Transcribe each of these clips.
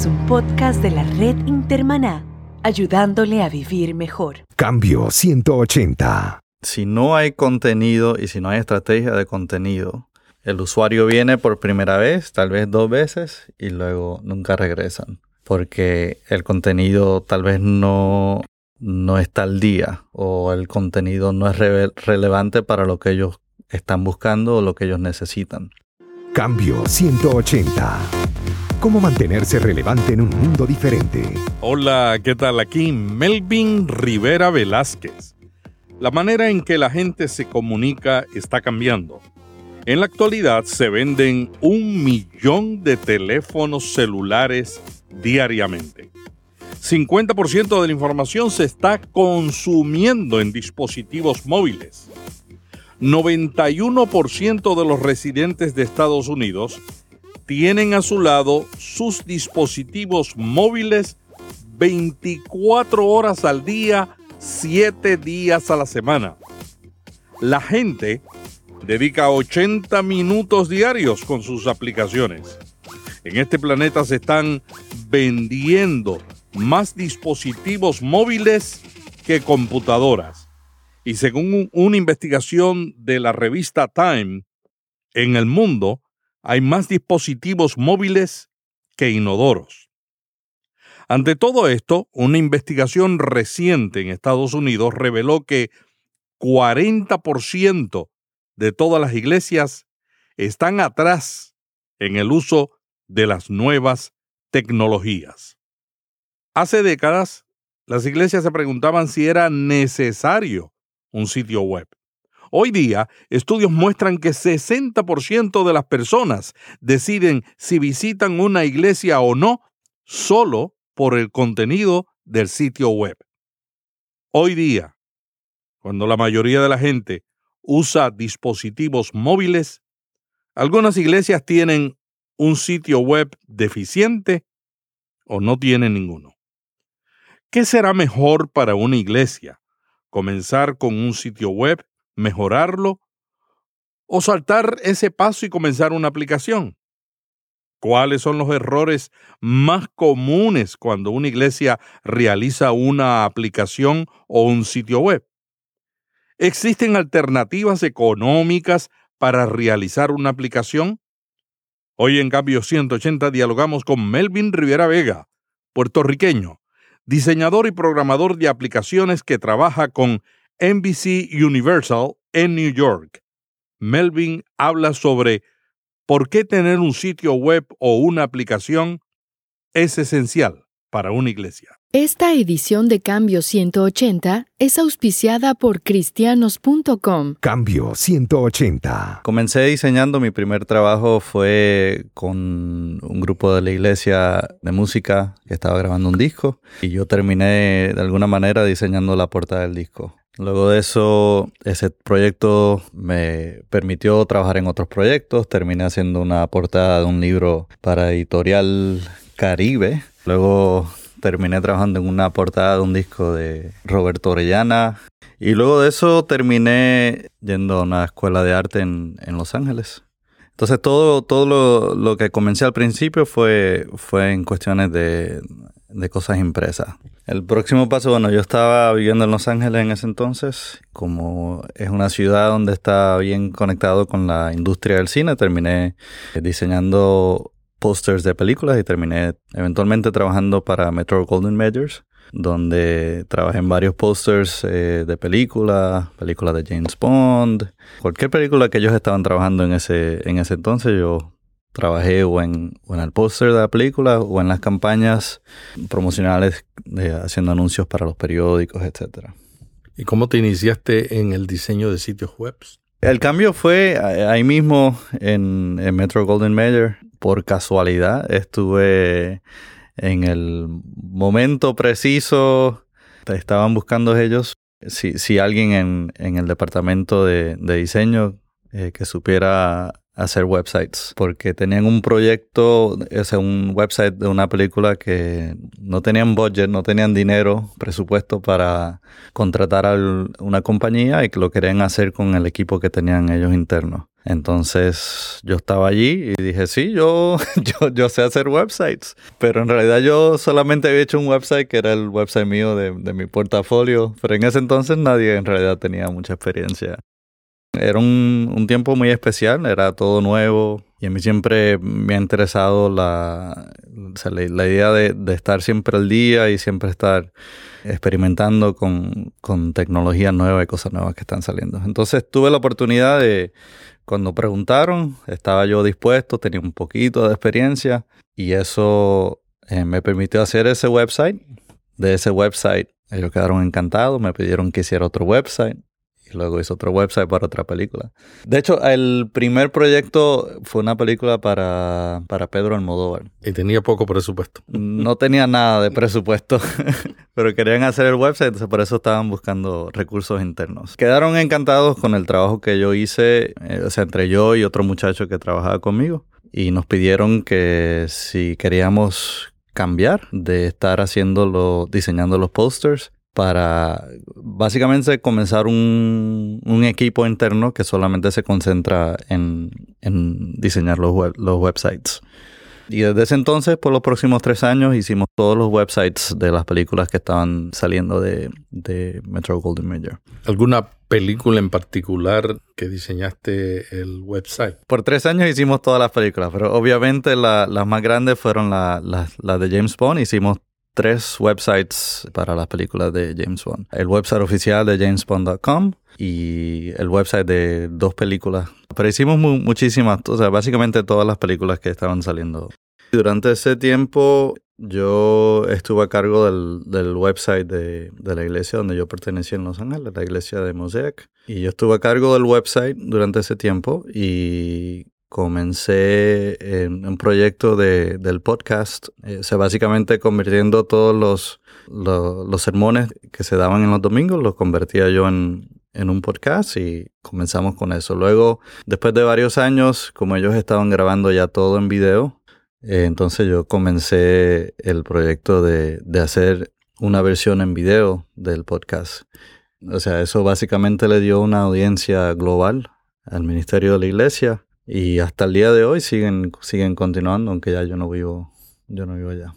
es un podcast de la red Intermaná, ayudándole a vivir mejor. Cambio 180. Si no hay contenido y si no hay estrategia de contenido, el usuario viene por primera vez, tal vez dos veces, y luego nunca regresan. Porque el contenido tal vez no, no está al día o el contenido no es relevante para lo que ellos están buscando o lo que ellos necesitan. Cambio 180. ¿Cómo mantenerse relevante en un mundo diferente? Hola, ¿qué tal? Aquí Melvin Rivera Velázquez. La manera en que la gente se comunica está cambiando. En la actualidad se venden un millón de teléfonos celulares diariamente. 50% de la información se está consumiendo en dispositivos móviles. 91% de los residentes de Estados Unidos tienen a su lado sus dispositivos móviles 24 horas al día, 7 días a la semana. La gente dedica 80 minutos diarios con sus aplicaciones. En este planeta se están vendiendo más dispositivos móviles que computadoras. Y según una investigación de la revista Time, en el mundo hay más dispositivos móviles que inodoros. Ante todo esto, una investigación reciente en Estados Unidos reveló que 40% de todas las iglesias están atrás en el uso de las nuevas tecnologías. Hace décadas, las iglesias se preguntaban si era necesario un sitio web. Hoy día, estudios muestran que 60% de las personas deciden si visitan una iglesia o no solo por el contenido del sitio web. Hoy día, cuando la mayoría de la gente usa dispositivos móviles, algunas iglesias tienen un sitio web deficiente o no tienen ninguno. ¿Qué será mejor para una iglesia? ¿Comenzar con un sitio web, mejorarlo o saltar ese paso y comenzar una aplicación? ¿Cuáles son los errores más comunes cuando una iglesia realiza una aplicación o un sitio web? ¿Existen alternativas económicas para realizar una aplicación? Hoy en Cambio 180 dialogamos con Melvin Rivera Vega, puertorriqueño, diseñador y programador de aplicaciones que trabaja con NBC Universal en New York. Melvin habla sobre por qué tener un sitio web o una aplicación es esencial para una iglesia. Esta edición de Cambio 180 es auspiciada por cristianos.com. Cambio 180. Comencé diseñando, mi primer trabajo fue con un grupo de la iglesia de música que estaba grabando un disco y yo terminé de alguna manera diseñando la portada del disco. Luego de eso, ese proyecto me permitió trabajar en otros proyectos. Terminé haciendo una portada de un libro para editorial Caribe. Luego terminé trabajando en una portada de un disco de Roberto Orellana. Y luego de eso terminé yendo a una escuela de arte en, Los Ángeles. Entonces todo, todo lo, que comencé al principio fue, fue en cuestiones de, de cosas impresas. El próximo paso, bueno, yo estaba viviendo en Los Ángeles en ese entonces, como es una ciudad donde está bien conectado con la industria del cine, terminé diseñando posters de películas y terminé eventualmente trabajando para Metro Golden Majors, donde trabajé en varios posters eh, de películas, películas de James Bond, cualquier película que ellos estaban trabajando en ese, en ese entonces, yo trabajé o en, el póster de la película o en las campañas promocionales de, haciendo anuncios para los periódicos, etc. ¿Y cómo te iniciaste en el diseño de sitios web? El cambio fue ahí mismo en, en Metro Golden Mayer por casualidad estuve en el momento preciso, estaban buscando ellos si, si alguien en, en el departamento de, diseño eh, que supiera hacer websites, porque tenían un proyecto, sea, un website de una película que no tenían budget, no tenían dinero, presupuesto para contratar a una compañía y que lo querían hacer con el equipo que tenían ellos internos. Entonces yo estaba allí y dije, sí, yo, yo, yo sé hacer websites, pero en realidad yo solamente había hecho un website que era el website mío de, de mi portafolio, pero en ese entonces nadie en realidad tenía mucha experiencia era un, tiempo muy especial, era todo nuevo y a mí siempre me ha interesado la, la, idea de, de, estar siempre al día y siempre estar experimentando con, con tecnologías nuevas y cosas nuevas que están saliendo. Entonces tuve la oportunidad de, cuando preguntaron, estaba yo dispuesto, tenía un poquito de experiencia y eso eh, me permitió hacer ese website. De ese website ellos quedaron encantados, me pidieron que hiciera otro website y luego hizo otro website para otra película. De hecho, el primer proyecto fue una película para, para Pedro Almodóvar. Y tenía poco presupuesto. No tenía nada de presupuesto, pero querían hacer el website, entonces por eso estaban buscando recursos internos. Quedaron encantados con el trabajo que yo hice, eh, o sea, entre yo y otro muchacho que trabajaba conmigo. Y nos pidieron que si queríamos cambiar de estar haciendo diseñando los posters para básicamente comenzar un, un, equipo interno que solamente se concentra en, en diseñar los, web, los websites. Y desde ese entonces, por los próximos tres años, hicimos todos los websites de las películas que estaban saliendo de, de Metro Golden Mayer. ¿Alguna película en particular que diseñaste el website? Por tres años hicimos todas las películas, pero obviamente las más grandes fueron las la, de James Bond. Hicimos tres websites para las películas de James Bond. El website oficial de jamesbond.com y el website de dos películas. Pero hicimos muchísimas, o sea, básicamente todas las películas que estaban saliendo. Durante ese tiempo yo estuve a cargo del, del website de, de, la iglesia donde yo pertenecía en Los Ángeles, la iglesia de Mosaic. Y yo estuve a cargo del website durante ese tiempo y comencé en un proyecto de, del podcast, eh, o básicamente convirtiendo todos los, los, sermones que se daban en los domingos, los convertía yo en, en un podcast y comenzamos con eso. Luego, después de varios años, como ellos estaban grabando ya todo en video, eh, entonces yo comencé el proyecto de, de hacer una versión en video del podcast. O sea, eso básicamente le dio una audiencia global al ministerio de la iglesia y hasta el día de hoy siguen, siguen continuando, aunque ya yo no vivo, yo no vivo allá.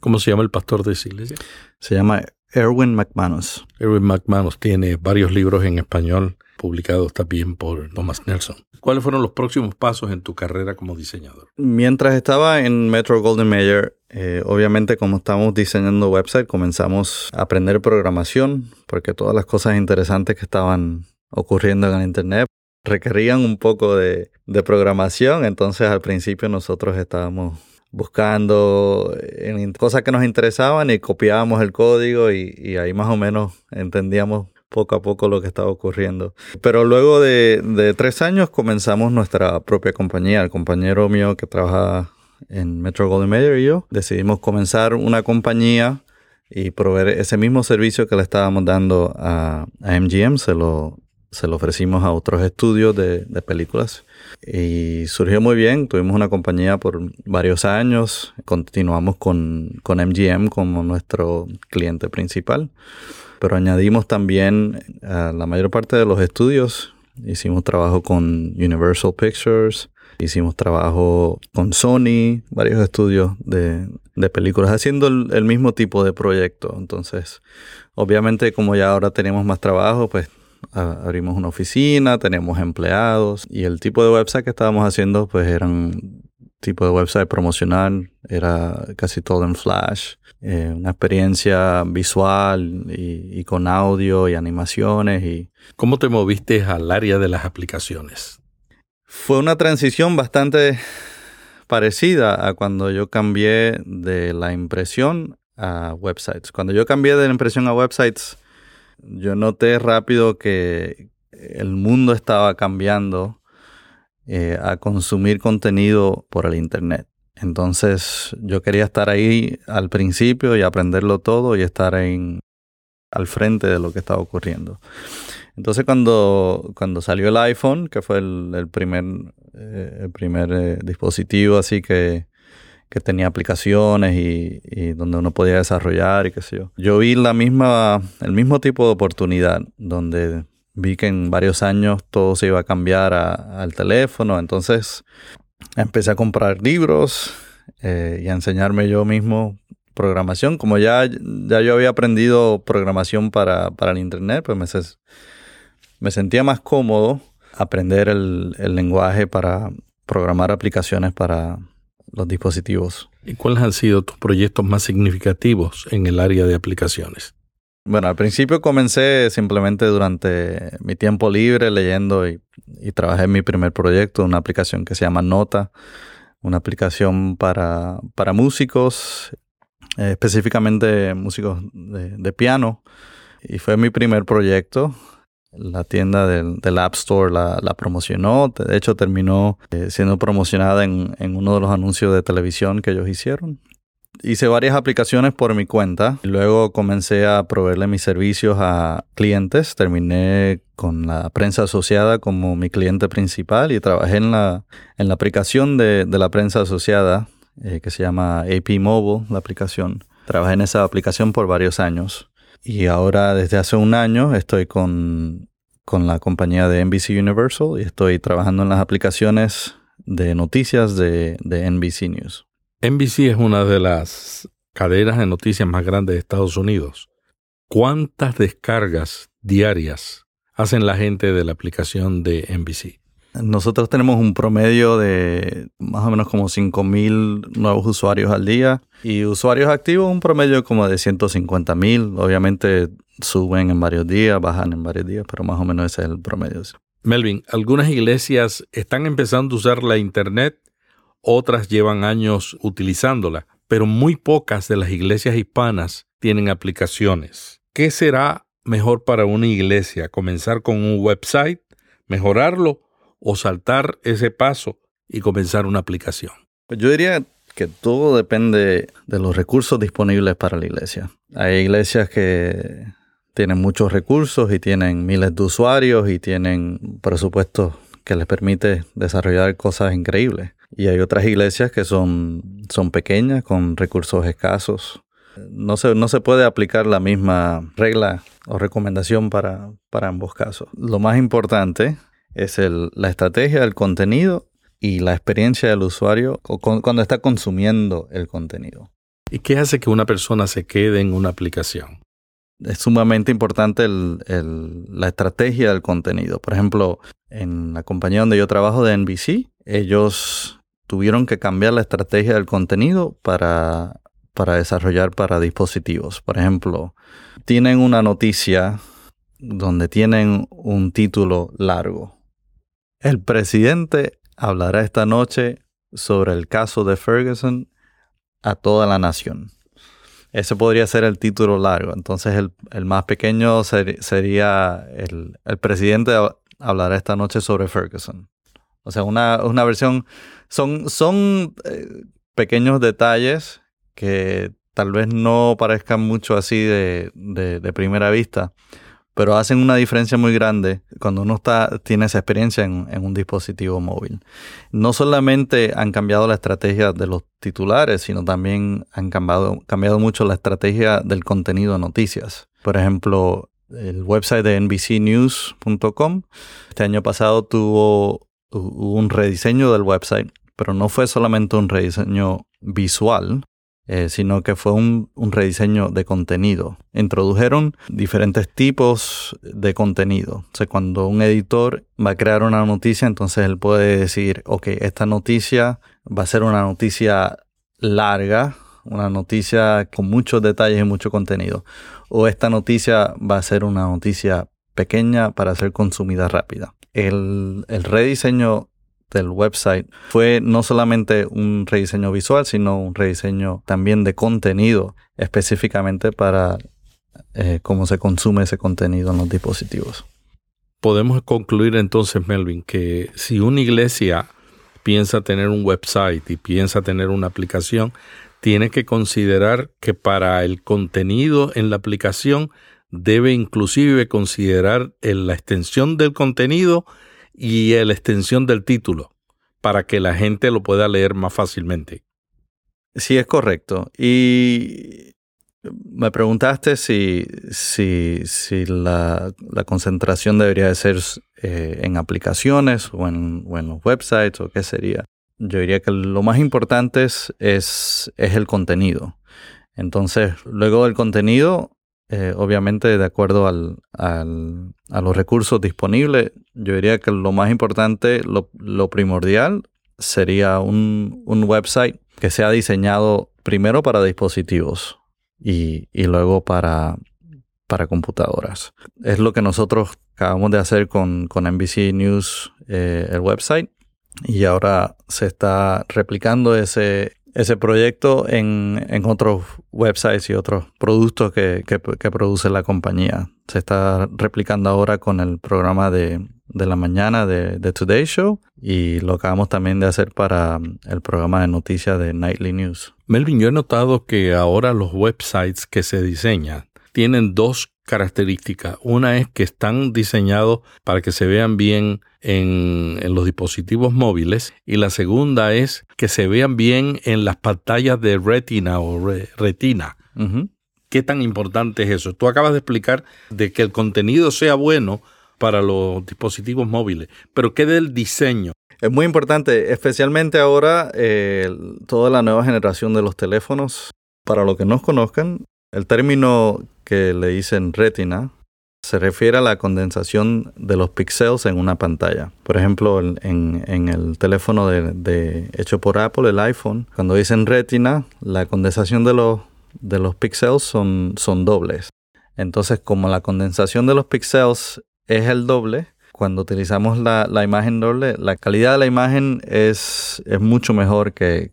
¿Cómo se llama el pastor de esa iglesia? Se llama Erwin McManus. Erwin McManus tiene varios libros en español publicados también por Thomas Nelson. ¿Cuáles fueron los próximos pasos en tu carrera como diseñador? Mientras estaba en Metro Golden Mayer, eh, obviamente como estábamos diseñando website, comenzamos a aprender programación, porque todas las cosas interesantes que estaban ocurriendo en el Internet requerían un poco de, programación, entonces al principio nosotros estábamos buscando en cosas que nos interesaban y copiábamos el código y, ahí más o menos entendíamos poco a poco lo que estaba ocurriendo. Pero luego de, tres años comenzamos nuestra propia compañía. El compañero mío que trabaja en Metro Golden Mayer y yo decidimos comenzar una compañía y proveer ese mismo servicio que le estábamos dando a, a MGM, se lo, se lo ofrecimos a otros estudios de, de, películas y surgió muy bien. Tuvimos una compañía por varios años, continuamos con, con MGM como nuestro cliente principal, pero añadimos también a la mayor parte de los estudios. Hicimos trabajo con Universal Pictures, hicimos trabajo con Sony, varios estudios de, de películas, haciendo el, el mismo tipo de proyecto. Entonces, obviamente como ya ahora tenemos más trabajo, pues abrimos una oficina, tenemos empleados y el tipo de website que estábamos haciendo pues eran tipo de website promocional, era casi todo en Flash, eh, una experiencia visual y, con audio y animaciones. Y... ¿Cómo te moviste al área de las aplicaciones? Fue una transición bastante parecida a cuando yo cambié de la impresión a websites. Cuando yo cambié de la impresión a websites, yo noté rápido que el mundo estaba cambiando eh, a consumir contenido por el Internet. Entonces yo quería estar ahí al principio y aprenderlo todo y estar en, al frente de lo que estaba ocurriendo. Entonces cuando, cuando salió el iPhone, que fue el, primer, eh, primer eh, dispositivo así que, que tenía aplicaciones y, donde uno podía desarrollar y qué sé yo. Yo vi la misma, el mismo tipo de oportunidad donde vi que en varios años todo se iba a cambiar al teléfono, entonces empecé a comprar libros eh, y a enseñarme yo mismo programación. Como ya, ya yo había aprendido programación para, para el Internet, pues me, me sentía más cómodo aprender el, el lenguaje para programar aplicaciones para los dispositivos. ¿Y cuáles han sido tus proyectos más significativos en el área de aplicaciones? Bueno, al principio comencé simplemente durante mi tiempo libre leyendo y, trabajé en mi primer proyecto, una aplicación que se llama Nota, una aplicación para, para músicos, eh, específicamente músicos de, piano. Y fue mi primer proyecto. La tienda del, App Store la, promocionó. De hecho, terminó eh, siendo promocionada en, uno de los anuncios de televisión que ellos hicieron hice varias aplicaciones por mi cuenta. Luego comencé a proveerle mis servicios a clientes. Terminé con la prensa asociada como mi cliente principal y trabajé en la, en la aplicación de, la prensa asociada eh, que se llama AP Mobile, la aplicación. Trabajé en esa aplicación por varios años. Y ahora desde hace un año estoy con, con la compañía de NBC Universal y estoy trabajando en las aplicaciones de noticias de, de NBC News. NBC es una de las cadenas de noticias más grandes de Estados Unidos. ¿Cuántas descargas diarias hacen la gente de la aplicación de NBC? Nosotros tenemos un promedio de más o menos como 5.000 nuevos usuarios al día y usuarios activos un promedio como de 150.000. Obviamente suben en varios días, bajan en varios días, pero más o menos ese es el promedio. Melvin, algunas iglesias están empezando a usar la Internet otras llevan años utilizándola, pero muy pocas de las iglesias hispanas tienen aplicaciones. ¿Qué será mejor para una iglesia? ¿Comenzar con un website, mejorarlo o saltar ese paso y comenzar una aplicación? Pues yo diría que todo depende de los recursos disponibles para la iglesia. Hay iglesias que tienen muchos recursos y tienen miles de usuarios y tienen presupuestos que les permite desarrollar cosas increíbles. Y hay otras iglesias que son, son pequeñas, con recursos escasos. No se, no se puede aplicar la misma regla o recomendación para, para ambos casos. Lo más importante es el, la estrategia del contenido y la experiencia del usuario cuando está consumiendo el contenido. ¿Y qué hace que una persona se quede en una aplicación? Es sumamente importante el, el, la estrategia del contenido. Por ejemplo, en la compañía donde yo trabajo de NBC, ellos tuvieron que cambiar la estrategia del contenido para, para desarrollar para dispositivos. Por ejemplo, tienen una noticia donde tienen un título largo. El presidente hablará esta noche sobre el caso de Ferguson a toda la nación. Ese podría ser el título largo. Entonces el, más pequeño sería el, el presidente hablará esta noche sobre Ferguson. O sea, una, una versión, son, son eh, pequeños detalles que tal vez no parezcan mucho así de, de, primera vista, pero hacen una diferencia muy grande cuando uno está, tiene esa experiencia en, un dispositivo móvil. No solamente han cambiado la estrategia de los titulares, sino también han cambiado mucho la estrategia del contenido de noticias. Por ejemplo, el website de NBCnews.com este año pasado tuvo un rediseño del website, pero no fue solamente un rediseño visual, eh, sino que fue un, rediseño de contenido. Introdujeron diferentes tipos de contenido. O cuando un editor va a crear una noticia, entonces él puede decir, ok, esta noticia va a ser una noticia larga, una noticia con muchos detalles y mucho contenido. O esta noticia va a ser una noticia pequeña para ser consumida rápida el, rediseño del website fue no solamente un rediseño visual, sino un rediseño también de contenido, específicamente para eh, cómo se consume ese contenido en los dispositivos. Podemos concluir entonces, Melvin, que si una iglesia piensa tener un website y piensa tener una aplicación, tiene que considerar que para el contenido en la aplicación debe inclusive considerar la extensión del contenido y la extensión del título para que la gente lo pueda leer más fácilmente. Sí, es correcto. Y me preguntaste si, si, si la, concentración debería de ser eh, en aplicaciones o en, los websites o qué sería. Yo diría que lo más importante es, es, el contenido. Entonces, luego del contenido, eh, obviamente de acuerdo al, a los recursos disponibles, yo diría que lo más importante, lo, lo primordial, sería un, un website que sea diseñado primero para dispositivos y, luego para, para computadoras. Es lo que nosotros acabamos de hacer con, con NBC News, eh, el website, y ahora se está replicando ese, ese proyecto en, en otros websites y otros productos que, que, produce la compañía. Se está replicando ahora con el programa de, de la mañana de, de, Today Show y lo acabamos también de hacer para el programa de noticias de Nightly News. Melvin, yo he notado que ahora los websites que se diseñan tienen dos características. Una es que están diseñados para que se vean bien en, los dispositivos móviles y la segunda es que se vean bien en las pantallas de retina o retina. ¿Qué tan importante es eso? Tú acabas de explicar de que el contenido sea bueno para los dispositivos móviles, pero ¿qué del diseño? Es muy importante, especialmente ahora eh, toda la nueva generación de los teléfonos. Para los que no conozcan, el término que le dicen retina se refiere a la condensación de los píxeles en una pantalla. Por ejemplo, en, el teléfono hecho por Apple, el iPhone, cuando dicen retina, la condensación de los, de los píxeles son, son dobles. Entonces, como la condensación de los píxeles es el doble, cuando utilizamos la, imagen doble, la calidad de la imagen es, es mucho mejor que,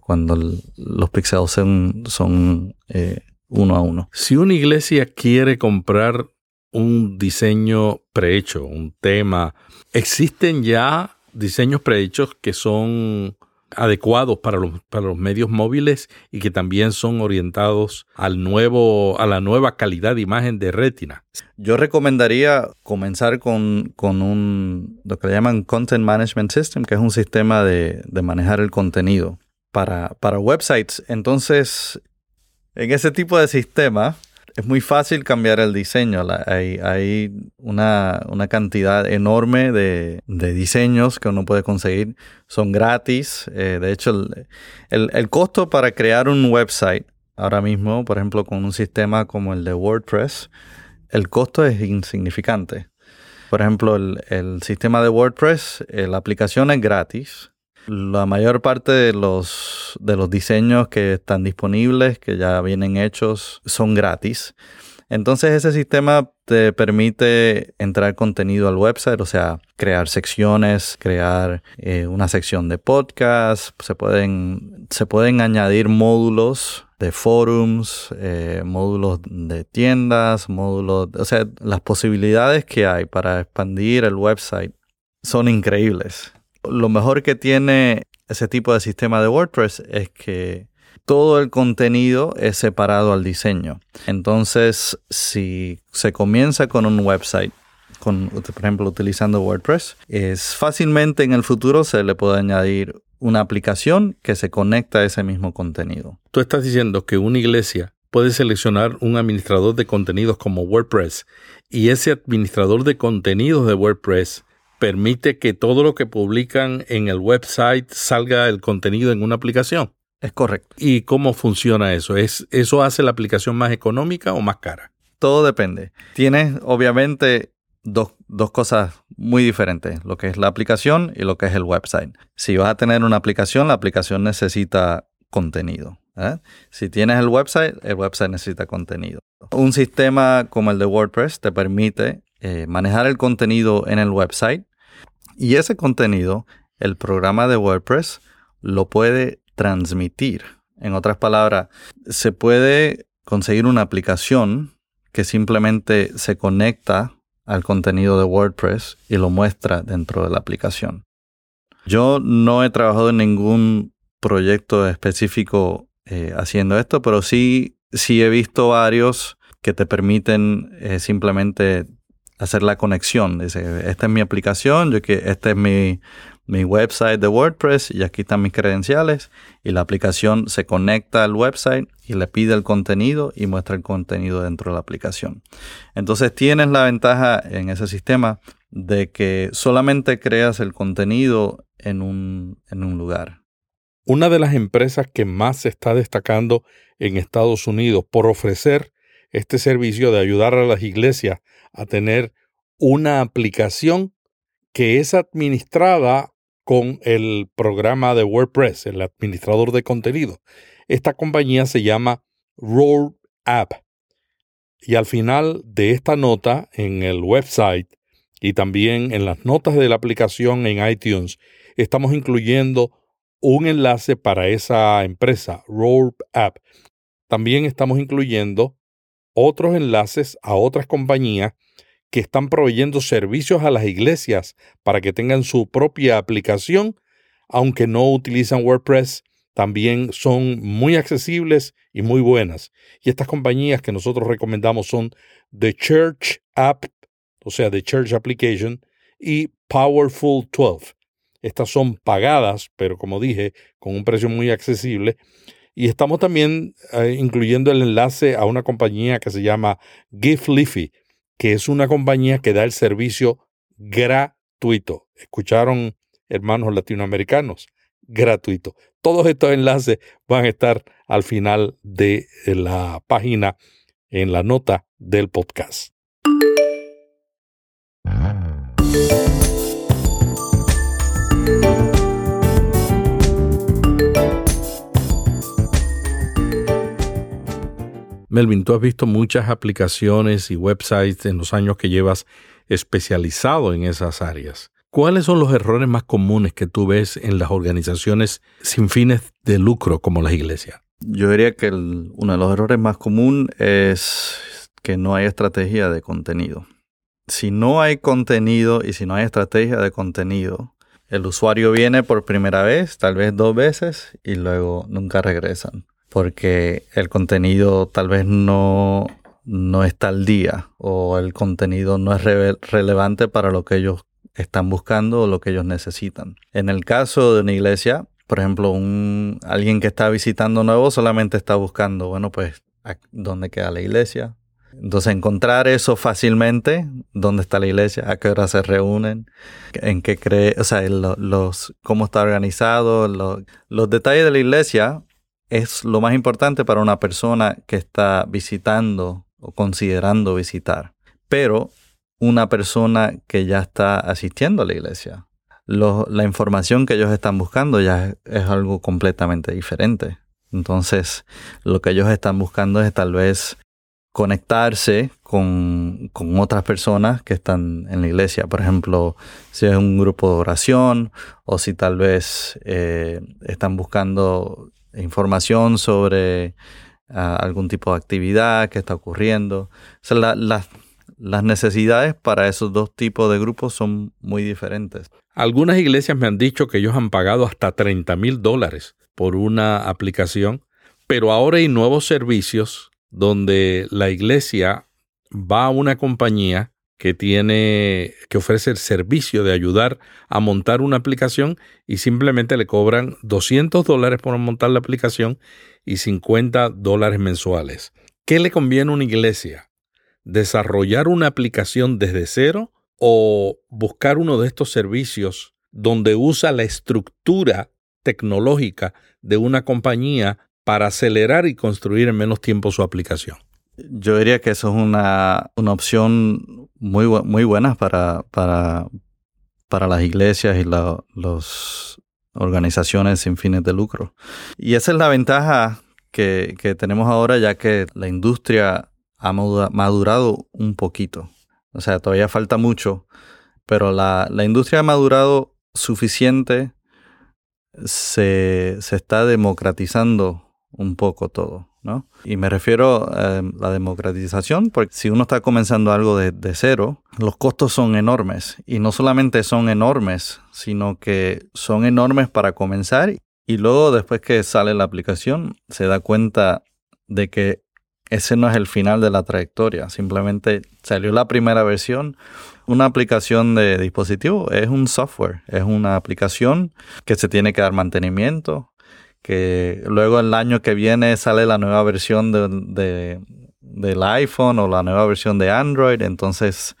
cuando los píxeles son, son eh, uno a uno. Si una iglesia quiere comprar un diseño prehecho, un tema, existen ya diseños prehechos que son adecuados para los, para los medios móviles y que también son orientados al nuevo, a la nueva calidad de imagen de retina. Yo recomendaría comenzar con, con un, lo que le llaman Content Management System, que es un sistema de, de manejar el contenido para, para websites. Entonces, en ese tipo de sistema, es muy fácil cambiar el diseño. hay, una, cantidad enorme de, diseños que uno puede conseguir. Son gratis. Eh, de hecho, el, costo para crear un website ahora mismo, por ejemplo, con un sistema como el de WordPress, el costo es insignificante. Por ejemplo, el, sistema de WordPress, eh, la aplicación es gratis. La mayor parte de los, de los diseños que están disponibles, que ya vienen hechos, son gratis. Entonces ese sistema te permite entrar contenido al website, o sea, crear secciones, crear eh, una sección de podcast, se pueden, se pueden añadir módulos de forums, eh, módulos de tiendas, módulos, o sea, las posibilidades que hay para expandir el website son increíbles. Lo mejor que tiene ese tipo de sistema de WordPress es que todo el contenido es separado al diseño. Entonces, si se comienza con un website, con, por ejemplo, utilizando WordPress, es fácilmente en el futuro se le puede añadir una aplicación que se conecta a ese mismo contenido. Tú estás diciendo que una iglesia puede seleccionar un administrador de contenidos como WordPress y ese administrador de contenidos de WordPress permite que todo lo que publican en el website salga el contenido en una aplicación. Es correcto. ¿Y cómo funciona eso? ¿Es, ¿Eso hace la aplicación más económica o más cara? Todo depende. Tienes obviamente dos, cosas muy diferentes, lo que es la aplicación y lo que es el website. Si vas a tener una aplicación, la aplicación necesita contenido. ¿eh? Si tienes el website, el website necesita contenido. Un sistema como el de WordPress te permite eh, manejar el contenido en el website y ese contenido, el programa de WordPress lo puede transmitir. En otras palabras, se puede conseguir una aplicación que simplemente se conecta al contenido de WordPress y lo muestra dentro de la aplicación. Yo no he trabajado en ningún proyecto específico eh, haciendo esto, pero sí, sí he visto varios que te permiten eh, simplemente hacer la conexión. Dice, esta es mi aplicación, yo que este es mi, mi website de WordPress y aquí están mis credenciales y la aplicación se conecta al website y le pide el contenido y muestra el contenido dentro de la aplicación. Entonces tienes la ventaja en ese sistema de que solamente creas el contenido en un, en un lugar. Una de las empresas que más se está destacando en Estados Unidos por ofrecer este servicio de ayudar a las iglesias a tener una aplicación que es administrada con el programa de WordPress, el administrador de contenido. Esta compañía se llama Roll App. Y al final de esta nota, en el website y también en las notas de la aplicación en iTunes, estamos incluyendo un enlace para esa empresa, Roll App. También estamos incluyendo otros enlaces a otras compañías que están proveyendo servicios a las iglesias para que tengan su propia aplicación, aunque no utilizan WordPress, también son muy accesibles y muy buenas. Y estas compañías que nosotros recomendamos son The Church App, o sea, The Church Application, y Powerful 12. Estas son pagadas, pero como dije, con un precio muy accesible. Y estamos también eh, incluyendo el enlace a una compañía que se llama GiftLeafy, que es una compañía que da el servicio gratuito. ¿Escucharon, hermanos latinoamericanos? Gratuito. Todos estos enlaces van a estar al final de la página, en la nota del podcast. Melvin, tú has visto muchas aplicaciones y websites en los años que llevas especializado en esas áreas. ¿Cuáles son los errores más comunes que tú ves en las organizaciones sin fines de lucro como las iglesias? Yo diría que uno de los errores más comunes es que no hay estrategia de contenido. Si no hay contenido y si no hay estrategia de contenido, el usuario viene por primera vez, tal vez dos veces, y luego nunca regresan porque el contenido tal vez no, no está al día o el contenido no es relevante para lo que ellos están buscando o lo que ellos necesitan. En el caso de una iglesia, por ejemplo, un, alguien que está visitando nuevo solamente está buscando, bueno, pues, ¿dónde queda la iglesia? Entonces, encontrar eso fácilmente, dónde está la iglesia, a qué hora se reúnen, en qué cree, o sea, los, cómo está organizado, los detalles de la iglesia es lo más importante para una persona que está visitando o considerando visitar. Pero una persona que ya está asistiendo a la iglesia, la información que ellos están buscando ya es, algo completamente diferente. Entonces, lo que ellos están buscando es tal vez conectarse con, otras personas que están en la iglesia. Por ejemplo, si es un grupo de oración o si tal vez eh, están buscando información sobre ah, algún tipo de actividad que está ocurriendo. las necesidades para esos dos tipos de grupos son muy diferentes. Algunas iglesias me han dicho que ellos han pagado hasta 30 mil dólares por una aplicación, pero ahora hay nuevos servicios donde la iglesia va a una compañía que tiene que ofrece el servicio de ayudar a montar una aplicación y simplemente le cobran 200 dólares por montar la aplicación y 50 dólares mensuales. ¿Qué le conviene a una iglesia? ¿Desarrollar una aplicación desde cero o buscar uno de estos servicios donde usa la estructura tecnológica de una compañía para acelerar y construir en menos tiempo su aplicación? Yo diría que eso es una, opción muy, muy buena para, para, para las iglesias y las organizaciones sin fines de lucro. Y esa es la ventaja que, tenemos ahora, ya que la industria ha madurado un poquito. O sea, todavía falta mucho, pero la, industria ha madurado suficiente, se, se está democratizando un poco todo. ¿No? Y me refiero a la democratización, porque si uno está comenzando algo de, cero, los costos son enormes. Y no solamente son enormes, sino que son enormes para comenzar y luego después que sale la aplicación se da cuenta de que ese no es el final de la trayectoria. Simplemente salió la primera versión. Una aplicación de dispositivo es un software, es una aplicación que se tiene que dar mantenimiento, que luego el año que viene sale la nueva versión de, del iPhone o la nueva versión de Android, entonces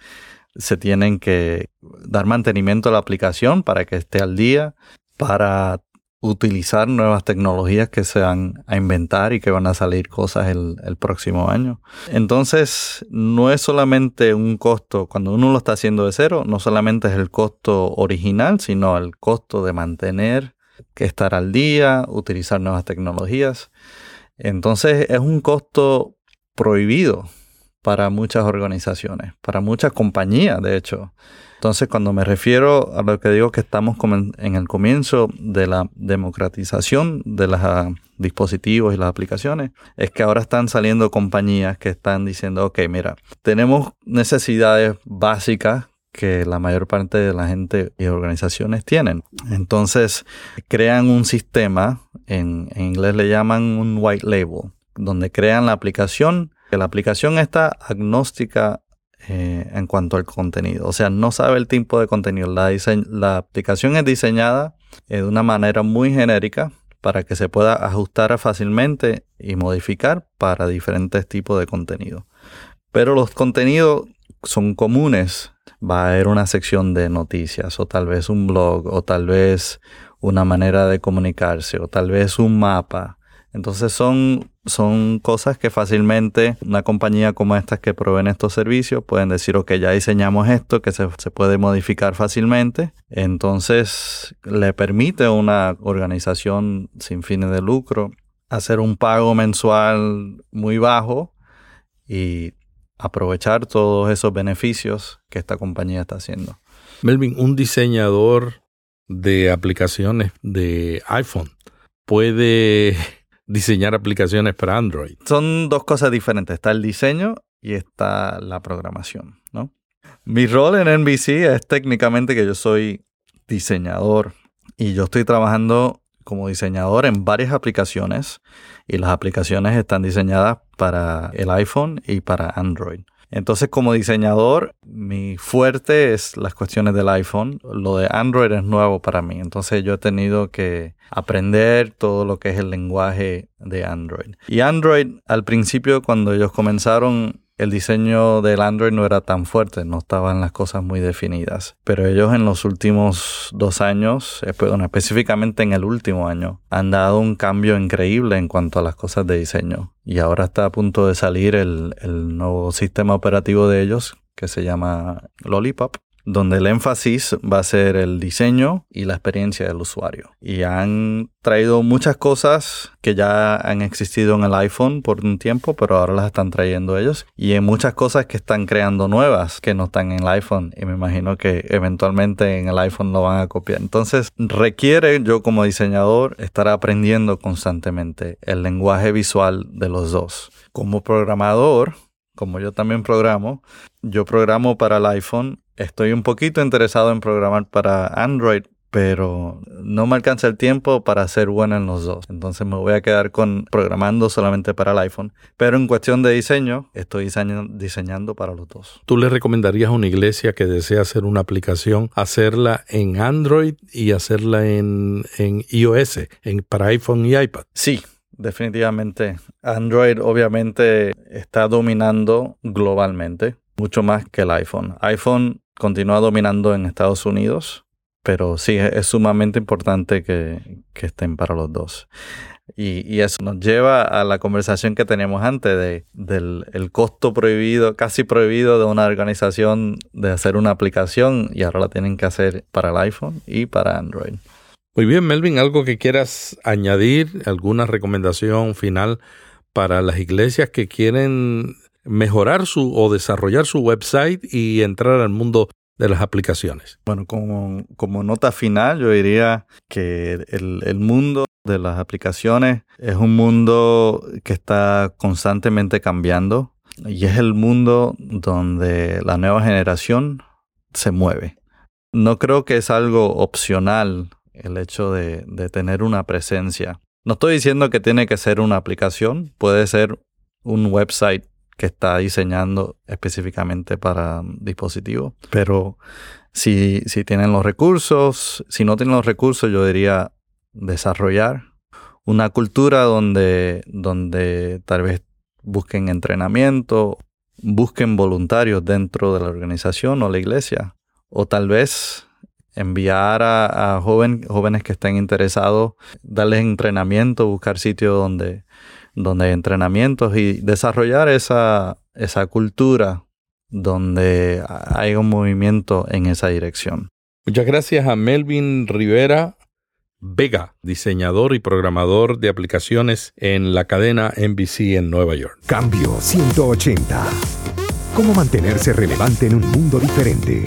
se tienen que dar mantenimiento a la aplicación para que esté al día, para utilizar nuevas tecnologías que se van a inventar y que van a salir cosas el, el, próximo año. Entonces, no es solamente un costo, cuando uno lo está haciendo de cero, no solamente es el costo original, sino el costo de mantener, que estar al día, utilizar nuevas tecnologías. Entonces, es un costo prohibido para muchas organizaciones, para muchas compañías, de hecho. Entonces, cuando me refiero a lo que digo que estamos en el comienzo de la democratización de los ah, dispositivos y las aplicaciones, es que ahora están saliendo compañías que están diciendo, ok, mira, tenemos necesidades básicas que la mayor parte de la gente y organizaciones tienen. Entonces, crean un sistema, en, inglés le llaman un white label, donde crean la aplicación que la aplicación está agnóstica eh, en cuanto al contenido. O sea, no sabe el tipo de contenido. La, la aplicación es diseñada eh, de una manera muy genérica para que se pueda ajustar fácilmente y modificar para diferentes tipos de contenido. Pero los contenidos son comunes. Va a haber una sección de noticias o tal vez un blog o tal vez una manera de comunicarse o tal vez un mapa entonces son, son cosas que fácilmente una compañía como estas que proveen estos servicios pueden decir, ok, ya diseñamos esto que se, se puede modificar fácilmente. Entonces le permite a una organización sin fines de lucro hacer un pago mensual muy bajo y aprovechar todos esos beneficios que esta compañía está haciendo. Melvin, un diseñador de aplicaciones de iPhone puede diseñar aplicaciones para Android. Son dos cosas diferentes. Está el diseño y está la programación, ¿no? Mi rol en NBC es técnicamente que yo soy diseñador y yo estoy trabajando como diseñador en varias aplicaciones y las aplicaciones están diseñadas para el iPhone y para Android. Entonces, como diseñador, mi fuerte es las cuestiones del iPhone. Lo de Android es nuevo para mí. Entonces, yo he tenido que aprender todo lo que es el lenguaje de Android. Y Android, al principio, cuando ellos comenzaron, el diseño del Android no era tan fuerte, no estaban las cosas muy definidas. Pero ellos en los últimos dos años, eh, bueno, específicamente en el último año, han dado un cambio increíble en cuanto a las cosas de diseño. Y ahora está a punto de salir el nuevo sistema operativo de ellos, que se llama Lollipop, donde el énfasis va a ser el diseño y la experiencia del usuario. Y han traído muchas cosas que ya han existido en el iPhone por un tiempo, pero ahora las están trayendo ellos. Y hay muchas cosas que están creando nuevas que no están en el iPhone. Y me imagino que eventualmente en el iPhone lo van a copiar. Entonces requiere yo como diseñador estar aprendiendo constantemente el lenguaje visual de los dos. Como programador, como yo también programo, yo programo para el iPhone Estoy un poquito interesado en programar para Android, pero no me alcanza el tiempo para ser bueno en los dos. Entonces me voy a quedar con programando solamente para el iPhone. Pero en cuestión de diseño, estoy diseñando para los dos. ¿Tú le recomendarías a una iglesia que desea hacer una aplicación, hacerla en Android y hacerla en, en iOS, en, para iPhone y iPad? Sí, definitivamente. Android obviamente está dominando globalmente mucho más que el iPhone. iPhone continúa dominando en Estados Unidos, pero sí es sumamente importante que, estén para los dos. Y, eso nos lleva a la conversación que teníamos antes de, del el costo prohibido, casi prohibido de una organización de hacer una aplicación y ahora la tienen que hacer para el iPhone y para Android. Muy bien, Melvin, algo que quieras añadir, alguna recomendación final para las iglesias que quieren mejorar su o desarrollar su website y entrar al mundo de las aplicaciones. Bueno, como, como nota final, yo diría que el, el mundo de las aplicaciones es un mundo que está constantemente cambiando y es el mundo donde la nueva generación se mueve. No creo que es algo opcional el hecho de, de tener una presencia. No estoy diciendo que tiene que ser una aplicación, puede ser un website que está diseñando específicamente para dispositivos. Pero si, si tienen los recursos, si no tienen los recursos, yo diría desarrollar una cultura donde, donde tal vez busquen entrenamiento, busquen voluntarios dentro de la organización o la iglesia, o tal vez enviar a, jóvenes que estén interesados, darles entrenamiento, buscar sitios donde, donde hay entrenamientos y desarrollar esa, esa cultura donde hay un movimiento en esa dirección. Muchas gracias a Melvin Rivera Vega, diseñador y programador de aplicaciones en la cadena NBC en Nueva York. Cambio 180. ¿Cómo mantenerse relevante en un mundo diferente?